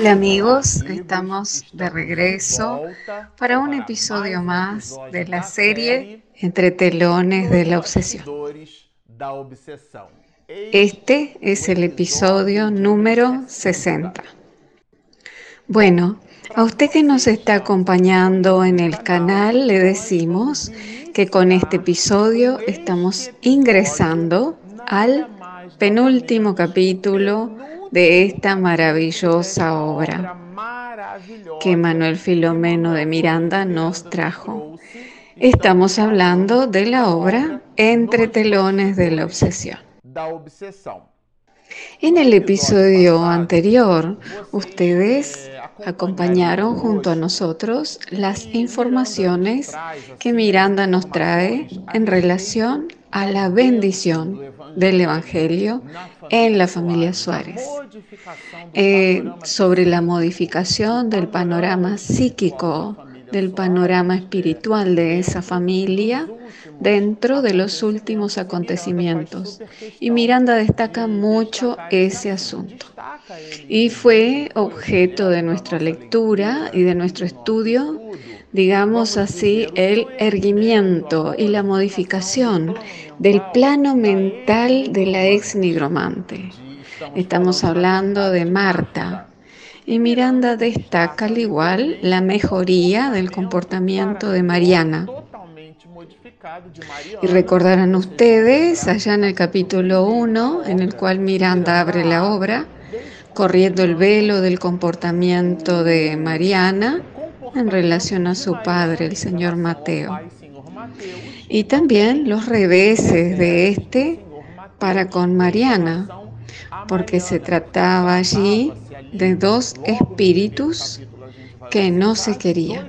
Hola amigos, estamos de regreso para un episodio más de la serie Entre telones de la obsesión. Este es el episodio número 60. Bueno, a usted que nos está acompañando en el canal le decimos que con este episodio estamos ingresando al penúltimo capítulo de esta maravillosa obra que Manuel Filomeno de Miranda nos trajo. Estamos hablando de la obra Entre telones de la obsesión. En el episodio anterior, ustedes acompañaron junto a nosotros las informaciones que Miranda nos trae en relación a la bendición del Evangelio en la familia Suárez, eh, sobre la modificación del panorama psíquico, del panorama espiritual de esa familia dentro de los últimos acontecimientos. Y Miranda destaca mucho ese asunto. Y fue objeto de nuestra lectura y de nuestro estudio digamos así, el erguimiento y la modificación del plano mental de la ex nigromante. Estamos hablando de Marta. Y Miranda destaca al igual la mejoría del comportamiento de Mariana. Y recordarán ustedes allá en el capítulo 1, en el cual Miranda abre la obra, corriendo el velo del comportamiento de Mariana, en relación a su padre, el señor Mateo. Y también los reveses de este para con Mariana, porque se trataba allí de dos espíritus que no se querían,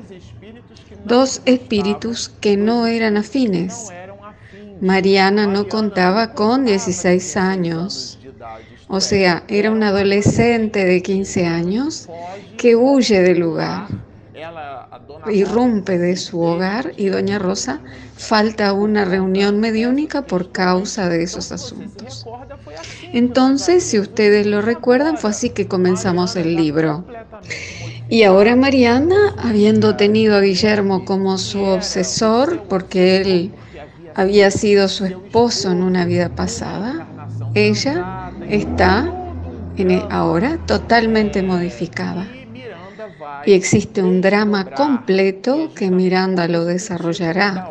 dos espíritus que no eran afines. Mariana no contaba con 16 años, o sea, era un adolescente de 15 años que huye del lugar irrumpe de su hogar y doña Rosa falta a una reunión mediúnica por causa de esos asuntos. Entonces, si ustedes lo recuerdan, fue así que comenzamos el libro. Y ahora Mariana, habiendo tenido a Guillermo como su obsesor, porque él había sido su esposo en una vida pasada, ella está ahora totalmente modificada. Y existe un drama completo que Miranda lo desarrollará.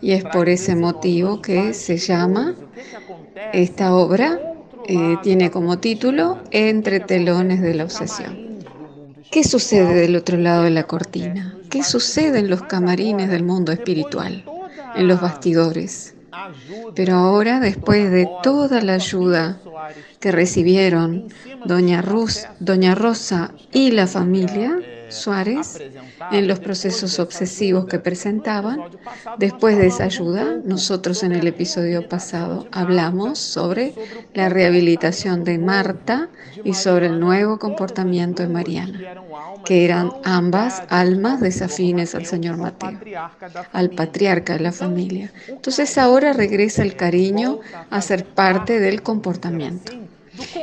Y es por ese motivo que se llama, esta obra eh, tiene como título Entre telones de la obsesión. ¿Qué sucede del otro lado de la cortina? ¿Qué sucede en los camarines del mundo espiritual? En los bastidores. Pero ahora, después de toda la ayuda que recibieron Doña, Rus, Doña Rosa y la familia, Suárez en los procesos obsesivos que presentaban. Después de esa ayuda, nosotros en el episodio pasado hablamos sobre la rehabilitación de Marta y sobre el nuevo comportamiento de Mariana, que eran ambas almas desafines al señor Mateo, al patriarca de la familia. Entonces ahora regresa el cariño a ser parte del comportamiento.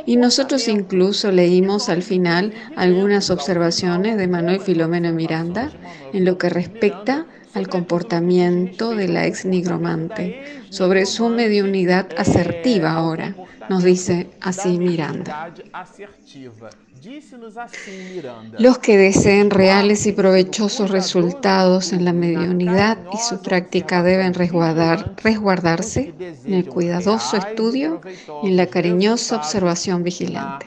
Y nosotros incluso leímos al final algunas observaciones de Manuel Filomeno Miranda en lo que respecta al comportamiento de la ex nigromante, sobre su mediunidad asertiva ahora, nos dice así Miranda. Los que deseen reales y provechosos resultados en la mediunidad y su práctica deben resguardarse en el cuidadoso estudio y en la cariñosa observación vigilante.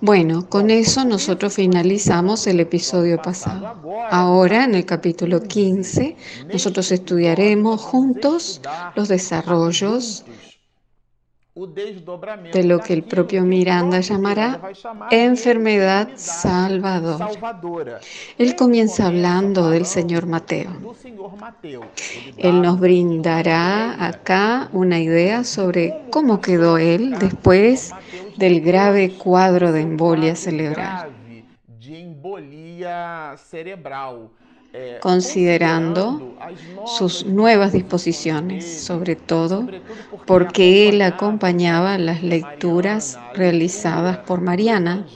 Bueno, con eso nosotros finalizamos el episodio pasado. Ahora, en el capítulo 15, nosotros estudiaremos juntos los desarrollos de lo que el propio Miranda llamará enfermedad salvadora. Él comienza hablando del Señor Mateo. Él nos brindará acá una idea sobre cómo quedó él después del grave cuadro de embolia cerebral considerando sus nuevas disposiciones, sobre todo porque él acompañaba las lecturas realizadas por Mariana.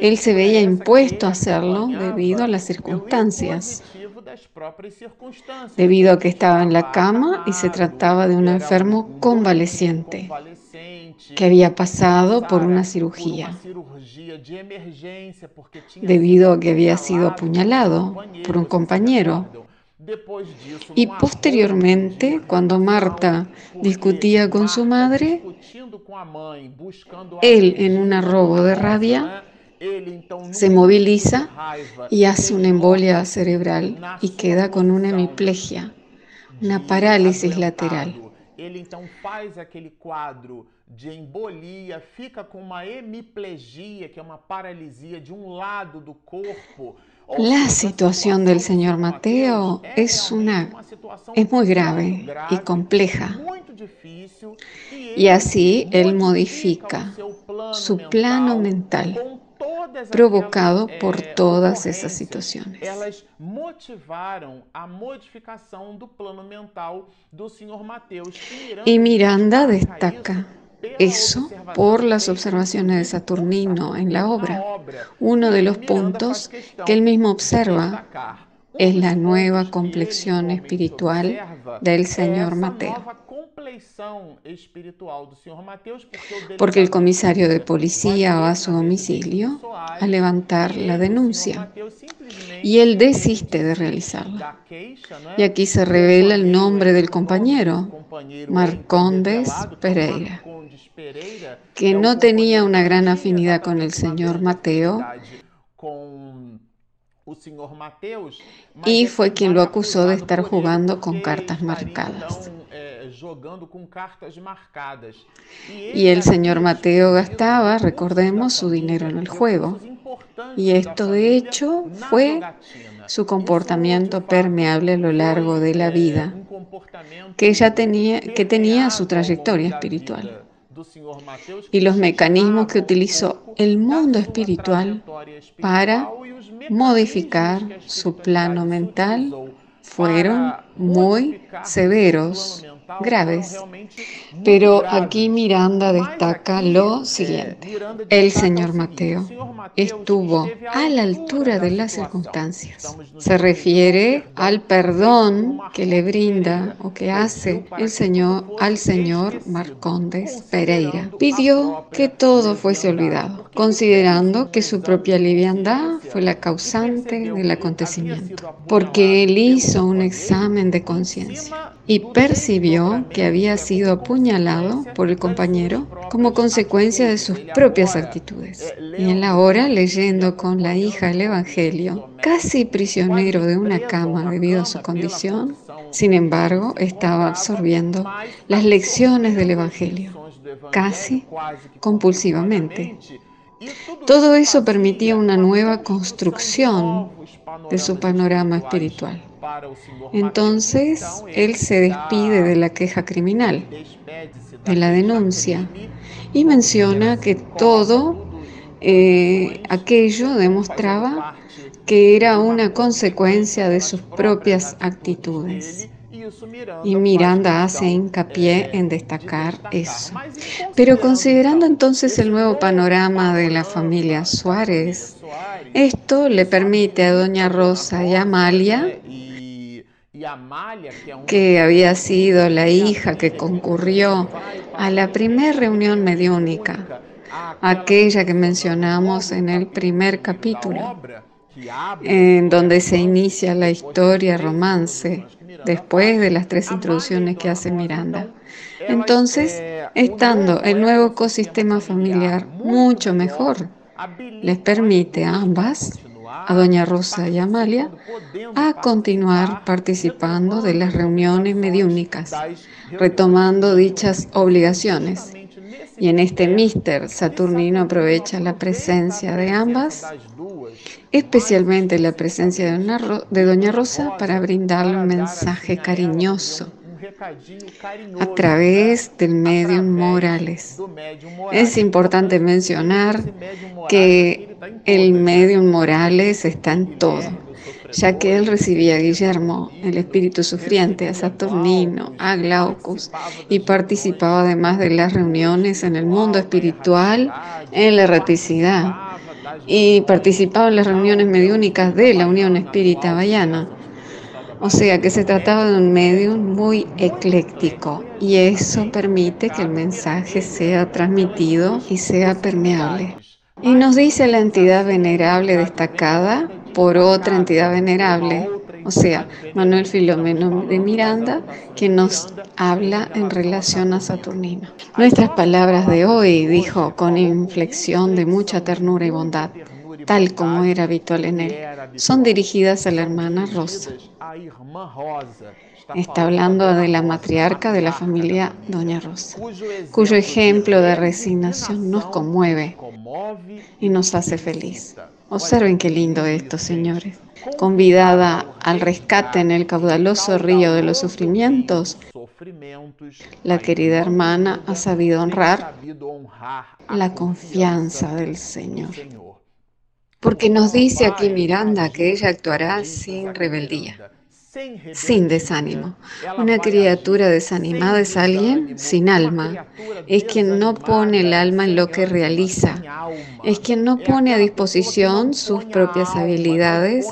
Él se veía impuesto a hacerlo debido a las circunstancias, debido a que estaba en la cama y se trataba de un enfermo convaleciente que había pasado por una cirugía, debido a que había sido apuñalado por un compañero. Y posteriormente, cuando Marta discutía con su madre, él, en un arrobo de rabia, se moviliza y hace una embolia cerebral y queda con una hemiplegia, una parálisis lateral. Ele então faz aquele quadro de embolia, fica com uma hemiplegia, que é uma paralisia de um lado do corpo. La situación del señor Mateo es una es muy grave y compleja. Y así él modifica su plano mental provocado por todas esas situaciones. Elas motivaram a modificação do plano mental do Sr. Mateus. Y Miranda destaca eso por las observaciones de Saturnino en la obra. Uno de los puntos que él mismo observa es la nueva complexión espiritual del señor Mateo. Porque el comisario de policía va a su domicilio a levantar la denuncia y él desiste de realizarla. Y aquí se revela el nombre del compañero, Marcondes Pereira, que no tenía una gran afinidad con el señor Mateo y fue quien lo acusó de estar jugando con cartas marcadas. Y el señor Mateo gastaba, recordemos, su dinero en el juego. Y esto de hecho fue su comportamiento permeable a lo largo de la vida, que ya tenía, que tenía su trayectoria espiritual. y los mecanismos que utilizó el mundo espiritual para modificar su plano mental fueron muy severos graves. Pero aquí Miranda destaca lo siguiente. El señor Mateo estuvo a la altura de las circunstancias. Se refiere al perdón que le brinda o que hace el Señor al señor Marcondes Pereira. Pidió que todo fuese olvidado, considerando que su propia liviandad fue la causante del acontecimiento, porque él hizo un examen de conciencia y percibió que había sido apuñalado por el compañero como consecuencia de sus propias actitudes. Y en la hora, leyendo con la hija el Evangelio, casi prisionero de una cama debido a su condición, sin embargo, estaba absorbiendo las lecciones del Evangelio, casi compulsivamente. Todo eso permitía una nueva construcción de su panorama espiritual. Entonces, él se despide de la queja criminal, de la denuncia, y menciona que todo eh, aquello demostraba que era una consecuencia de sus propias actitudes. Y Miranda hace hincapié en destacar eso. Pero considerando entonces el nuevo panorama de la familia Suárez, esto le permite a Doña Rosa y Amalia que había sido la hija que concurrió a la primera reunión mediúnica, aquella que mencionamos en el primer capítulo, en donde se inicia la historia romance, después de las tres introducciones que hace Miranda. Entonces, estando el nuevo ecosistema familiar mucho mejor, les permite a ambas a Doña Rosa y Amalia a continuar participando de las reuniones mediúnicas, retomando dichas obligaciones. Y en este mister Saturnino aprovecha la presencia de ambas, especialmente la presencia de Doña Rosa, para brindarle un mensaje cariñoso a través del medium Morales. Es importante mencionar que el medium Morales está en todo, ya que él recibía a Guillermo, el espíritu sufriente, a Saturnino, a Glaucus, y participaba además de las reuniones en el mundo espiritual en la erraticidad y participaba en las reuniones mediúnicas de la Unión Espírita Bayana. O sea que se trataba de un medio muy ecléctico y eso permite que el mensaje sea transmitido y sea permeable. Y nos dice la entidad venerable destacada por otra entidad venerable, o sea, Manuel Filomeno de Miranda, que nos habla en relación a Saturnino. Nuestras palabras de hoy, dijo con inflexión de mucha ternura y bondad, tal como era habitual en él, son dirigidas a la hermana Rosa. Está hablando de la matriarca de la familia Doña Rosa, cuyo ejemplo de resignación nos conmueve y nos hace feliz. Observen qué lindo esto, señores. Convidada al rescate en el caudaloso río de los sufrimientos, la querida hermana ha sabido honrar la confianza del Señor. Porque nos dice aquí Miranda que ella actuará sin rebeldía sin desánimo. Una criatura desanimada es alguien sin alma. Es quien no pone el alma en lo que realiza. Es quien no pone a disposición sus propias habilidades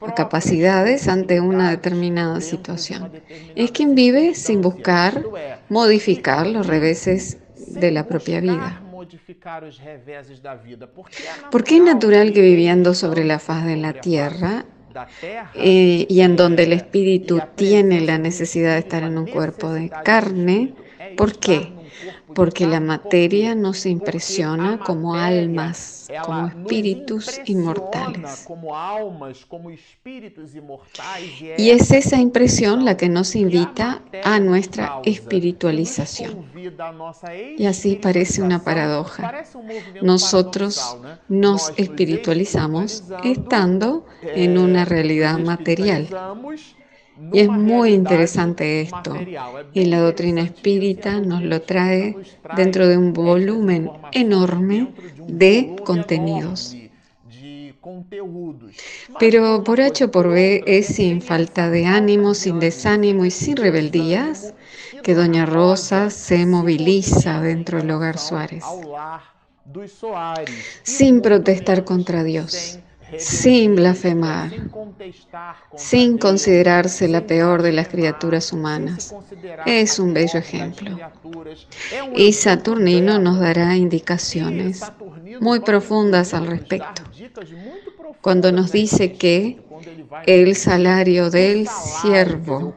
o capacidades ante una determinada situación. Es quien vive sin buscar modificar los reveses de la propia vida. Porque es natural que viviendo sobre la faz de la tierra eh, y en donde el espíritu tiene la necesidad de estar en un cuerpo de carne. ¿Por qué? porque la materia nos impresiona como almas, como espíritus inmortales. Y es esa impresión la que nos invita a nuestra espiritualización. Y así parece una paradoja. Nosotros nos espiritualizamos estando en una realidad material. Y es muy interesante esto. Y la doctrina espírita nos lo trae dentro de un volumen enorme de contenidos. Pero por H o por B es sin falta de ánimo, sin desánimo y sin rebeldías que Doña Rosa se moviliza dentro del hogar Suárez, sin protestar contra Dios sin blasfemar, sin considerarse la peor de las criaturas humanas. Es un bello ejemplo. Y Saturnino nos dará indicaciones muy profundas al respecto. Cuando nos dice que el salario del siervo,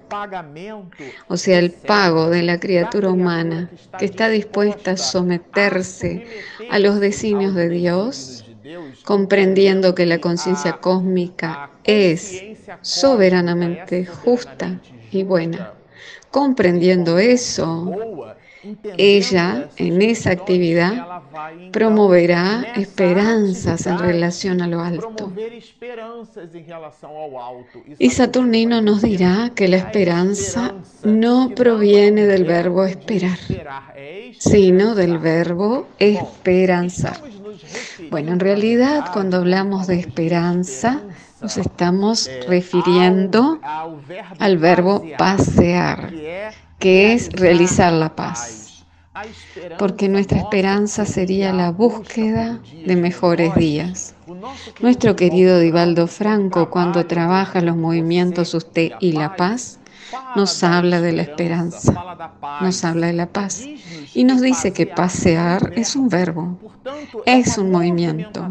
o sea, el pago de la criatura humana que está dispuesta a someterse a los designios de Dios, comprendiendo que la conciencia cósmica es soberanamente justa y buena. Comprendiendo eso, ella en esa actividad promoverá esperanzas en relación a lo alto. Y Saturnino nos dirá que la esperanza no proviene del verbo esperar, sino del verbo esperanzar. Bueno, en realidad cuando hablamos de esperanza nos estamos refiriendo al verbo pasear, que es realizar la paz. Porque nuestra esperanza sería la búsqueda de mejores días. Nuestro querido Divaldo Franco, cuando trabaja los movimientos Usted y la Paz, nos habla de la esperanza, nos habla de la paz y nos dice que pasear es un verbo, es un movimiento,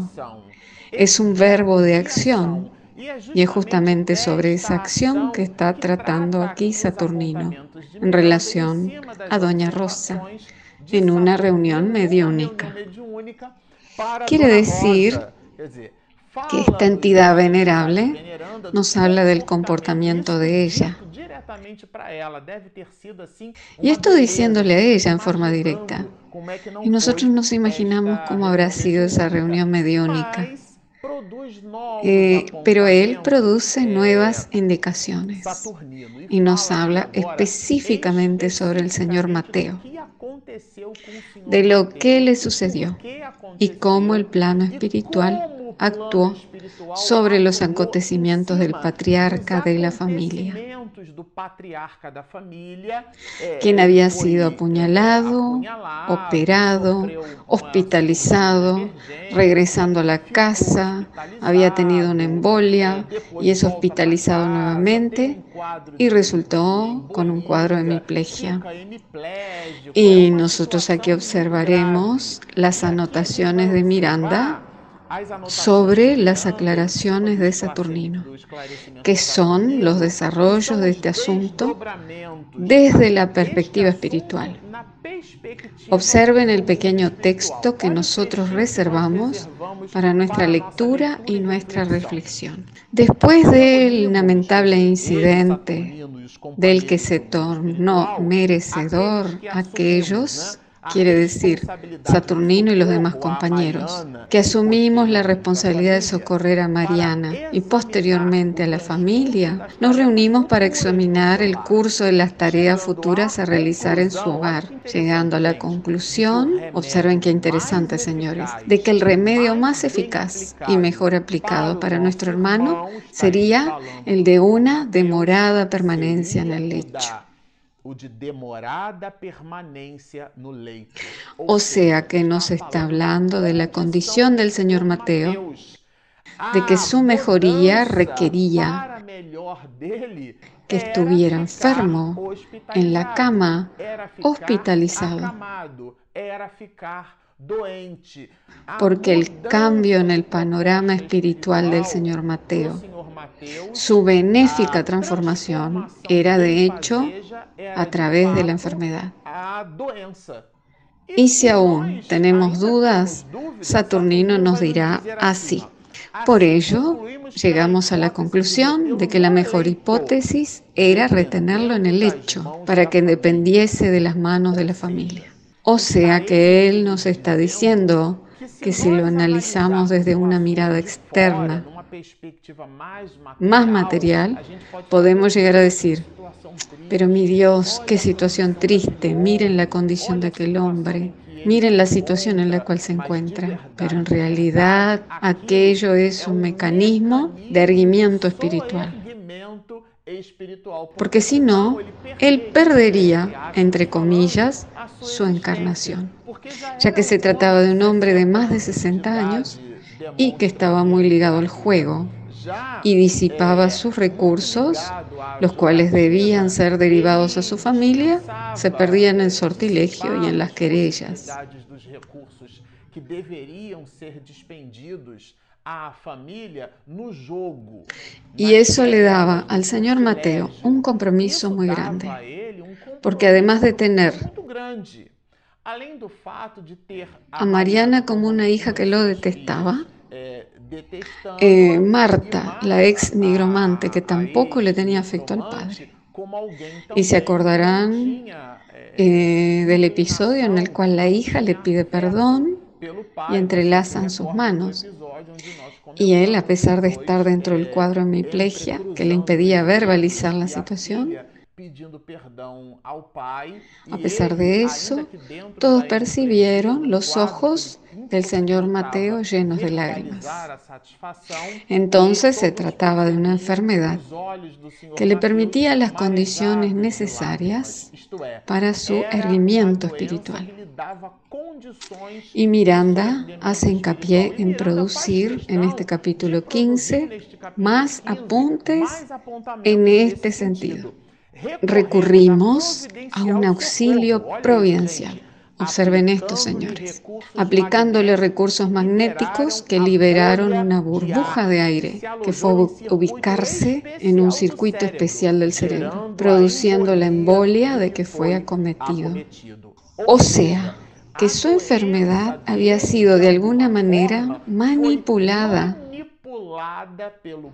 es un verbo de acción. Y es justamente sobre esa acción que está tratando aquí Saturnino en relación a Doña Rosa en una reunión mediúnica. Quiere decir que esta entidad venerable nos habla del comportamiento de ella, y esto diciéndole a ella en forma directa. Y nosotros nos imaginamos cómo habrá sido esa reunión mediúnica. Eh, pero él produce nuevas indicaciones y nos habla específicamente sobre el señor Mateo, de lo que le sucedió y cómo el plano espiritual actuó sobre los acontecimientos del patriarca de la familia, quien había sido apuñalado, operado, hospitalizado, regresando a la casa, había tenido una embolia y es hospitalizado nuevamente y resultó con un cuadro de hemiplegia. Y nosotros aquí observaremos las anotaciones de Miranda sobre las aclaraciones de Saturnino, que son los desarrollos de este asunto desde la perspectiva espiritual. Observen el pequeño texto que nosotros reservamos para nuestra lectura y nuestra reflexión. Después del lamentable incidente del que se tornó merecedor aquellos quiere decir Saturnino y los demás compañeros, que asumimos la responsabilidad de socorrer a Mariana y posteriormente a la familia, nos reunimos para examinar el curso de las tareas futuras a realizar en su hogar, llegando a la conclusión, observen qué interesante señores, de que el remedio más eficaz y mejor aplicado para nuestro hermano sería el de una demorada permanencia en el lecho o de demorada permanencia no leito. O sea que nos está hablando de la condición del Señor Mateo, de que su mejoría requería que estuviera enfermo, en la cama, hospitalizado porque el cambio en el panorama espiritual del Señor Mateo, su benéfica transformación era de hecho a través de la enfermedad. Y si aún tenemos dudas, Saturnino nos dirá así. Por ello, llegamos a la conclusión de que la mejor hipótesis era retenerlo en el lecho para que dependiese de las manos de la familia. O sea que Él nos está diciendo que si lo analizamos desde una mirada externa, más material, podemos llegar a decir, pero mi Dios, qué situación triste, miren la condición de aquel hombre, miren la situación en la cual se encuentra, pero en realidad aquello es un mecanismo de erguimiento espiritual. Porque si no, él perdería, entre comillas, su encarnación, ya que se trataba de un hombre de más de 60 años y que estaba muy ligado al juego y disipaba sus recursos, los cuales debían ser derivados a su familia, se perdían en sortilegio y en las querellas. Y eso le daba al señor Mateo un compromiso muy grande, porque además de tener a Mariana como una hija que lo detestaba, eh, Marta, la ex nigromante, que tampoco le tenía afecto al padre. Y se acordarán eh, del episodio en el cual la hija le pide perdón y entrelazan sus manos. Y él, a pesar de estar dentro del cuadro de hemiplegia que le impedía verbalizar la situación, a pesar de eso, todos percibieron los ojos del señor Mateo llenos de lágrimas. Entonces se trataba de una enfermedad que le permitía las condiciones necesarias para su erguimiento espiritual. Y Miranda hace hincapié en producir en este capítulo 15 más apuntes en este sentido. Recurrimos a un auxilio providencial. Observen esto, señores, aplicándole recursos magnéticos que liberaron una burbuja de aire que fue ubicarse en un circuito especial del cerebro, produciendo la embolia de que fue acometido. O sea, que su enfermedad había sido de alguna manera manipulada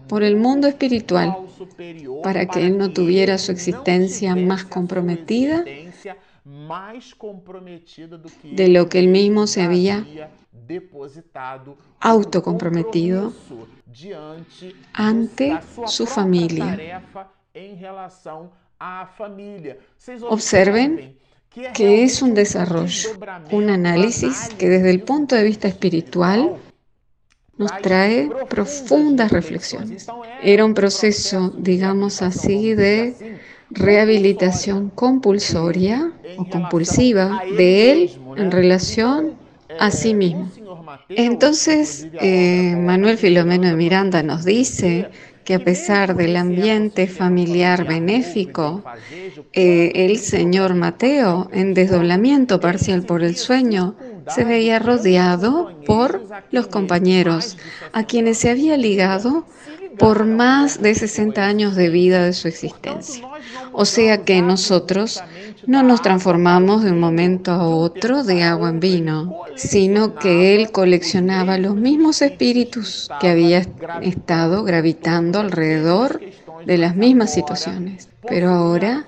por el mundo espiritual para que él no tuviera su existencia más comprometida de lo que él mismo se había autocomprometido ante su familia. Observen que es un desarrollo, un análisis que desde el punto de vista espiritual nos trae profundas reflexiones. Era un proceso, digamos así, de rehabilitación compulsoria o compulsiva de él en relación a sí mismo. Entonces, eh, Manuel Filomeno de Miranda nos dice que a pesar del ambiente familiar benéfico, eh, el señor Mateo, en desdoblamiento parcial por el sueño, se veía rodeado por los compañeros a quienes se había ligado por más de 60 años de vida de su existencia. O sea que nosotros no nos transformamos de un momento a otro de agua en vino, sino que él coleccionaba los mismos espíritus que había estado gravitando alrededor de las mismas situaciones. Pero ahora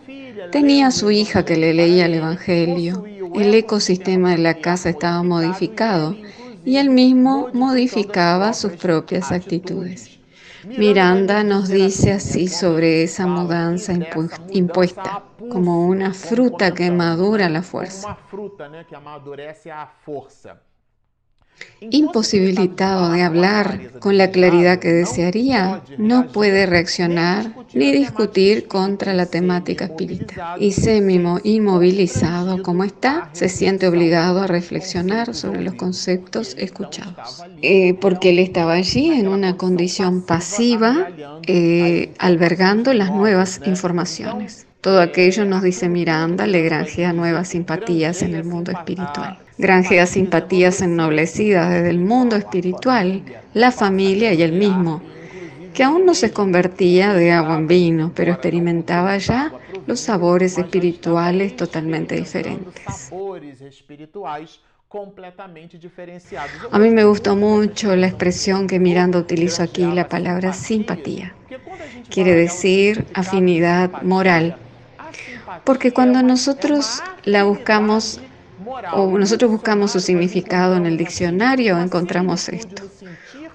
tenía a su hija que le leía el Evangelio. El ecosistema de la casa estaba modificado y él mismo modificaba sus propias actitudes. Miranda nos dice así sobre esa mudanza impuesta, como una fruta que madura la fuerza. Imposibilitado de hablar con la claridad que desearía, no puede reaccionar ni discutir contra la temática espiritual. Y Sémimo, inmovilizado como está, se siente obligado a reflexionar sobre los conceptos escuchados. Eh, porque él estaba allí en una condición pasiva, eh, albergando las nuevas informaciones. Todo aquello, nos dice Miranda, le granjea nuevas simpatías en el mundo espiritual. Granjea simpatías ennoblecidas desde el mundo espiritual, la familia y el mismo, que aún no se convertía de agua en vino, pero experimentaba ya los sabores espirituales totalmente diferentes. A mí me gustó mucho la expresión que Miranda utilizó aquí, la palabra simpatía. Quiere decir afinidad moral porque cuando nosotros la buscamos o nosotros buscamos su significado en el diccionario, encontramos esto.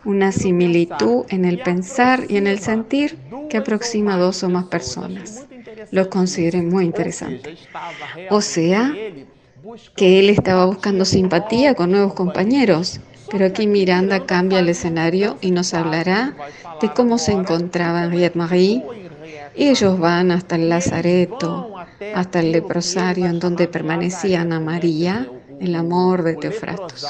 Una similitud en el pensar y en el sentir que aproxima a dos o más personas. Lo consideré muy interesante. O sea, que él estaba buscando simpatía con nuevos compañeros. Pero aquí Miranda cambia el escenario y nos hablará de cómo se encontraba Henriette Marie. Ellos van hasta el Lazareto, hasta el leprosario en donde permanecía Ana María, el amor de Teofrastos.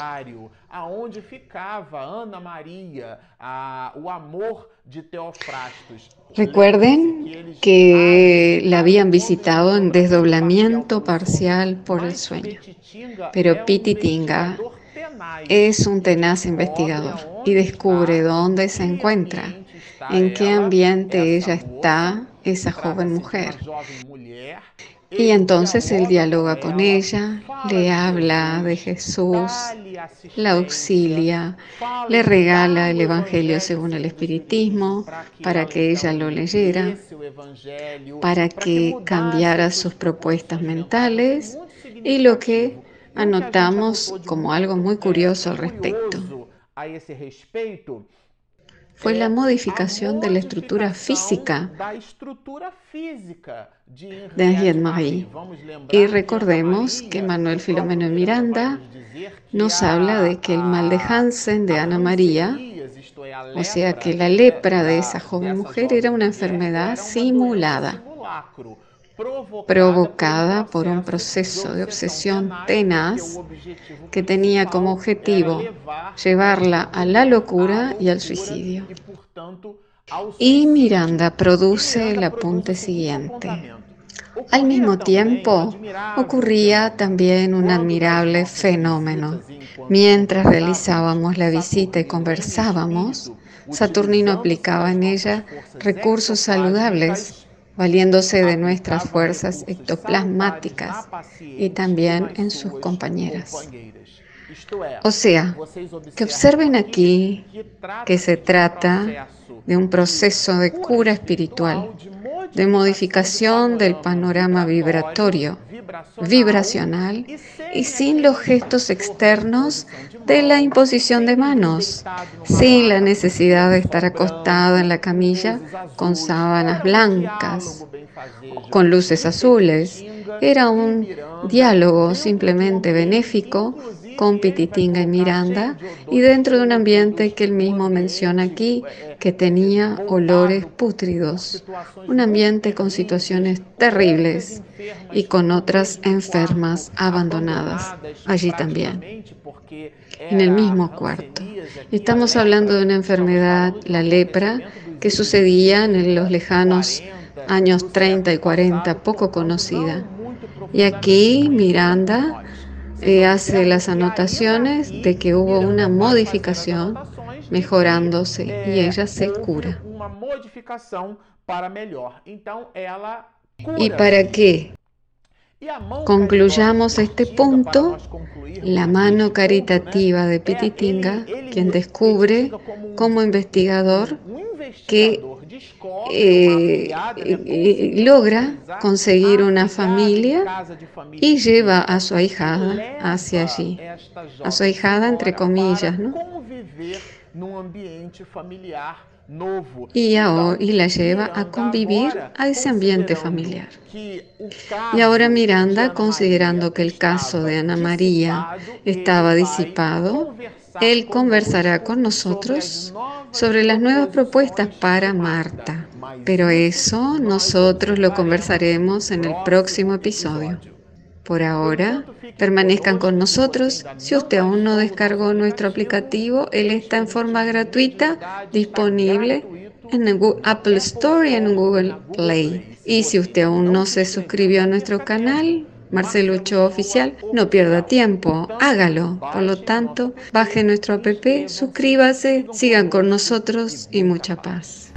Recuerden que la habían visitado en desdoblamiento parcial por el sueño, pero Pititinga es un tenaz investigador y descubre dónde se encuentra, en qué ambiente ella está, esa joven mujer. Y entonces él dialoga con ella, le habla de Jesús, la auxilia, le regala el Evangelio según el Espiritismo para que ella lo leyera, para que cambiara sus propuestas mentales y lo que anotamos como algo muy curioso al respecto fue la modificación de la estructura física de Henriette Marie. Y recordemos que Manuel Filomeno Miranda nos habla de que el mal de Hansen de Ana María, o sea que la lepra de esa joven mujer era una enfermedad simulada provocada por un proceso de obsesión tenaz que tenía como objetivo llevarla a la locura y al suicidio. Y Miranda produce el apunte siguiente. Al mismo tiempo, ocurría también un admirable fenómeno. Mientras realizábamos la visita y conversábamos, Saturnino aplicaba en ella recursos saludables valiéndose de nuestras fuerzas ectoplasmáticas y también en sus compañeras. O sea, que observen aquí que se trata de un proceso de cura espiritual, de modificación del panorama vibratorio, vibracional y sin los gestos externos de la imposición de manos, sin la necesidad de estar acostado en la camilla con sábanas blancas, con luces azules. Era un diálogo simplemente benéfico con Pititinga y Miranda y dentro de un ambiente que él mismo menciona aquí, que tenía olores pútridos, un ambiente con situaciones terribles y con otras enfermas abandonadas allí también, en el mismo cuarto. Estamos hablando de una enfermedad, la lepra, que sucedía en los lejanos años 30 y 40, poco conocida. Y aquí Miranda eh, hace las anotaciones de que hubo una modificación mejorándose y ella se cura. ¿Y para qué? Concluyamos este punto, la mano caritativa de Pititinga, quien descubre como investigador que eh, eh, logra conseguir una familia y lleva a su ahijada hacia allí, a su ahijada entre comillas, ¿no? Y, y la lleva a convivir a ese ambiente familiar. Y ahora Miranda, considerando que el caso de Ana María estaba disipado, él conversará con nosotros sobre las nuevas propuestas para Marta. Pero eso nosotros lo conversaremos en el próximo episodio. Por ahora, permanezcan con nosotros. Si usted aún no descargó nuestro aplicativo, él está en forma gratuita, disponible en el Apple Store y en Google Play. Y si usted aún no se suscribió a nuestro canal, Marcelo Ochoa Oficial, no pierda tiempo, hágalo. Por lo tanto, baje nuestro app, suscríbase, sigan con nosotros y mucha paz.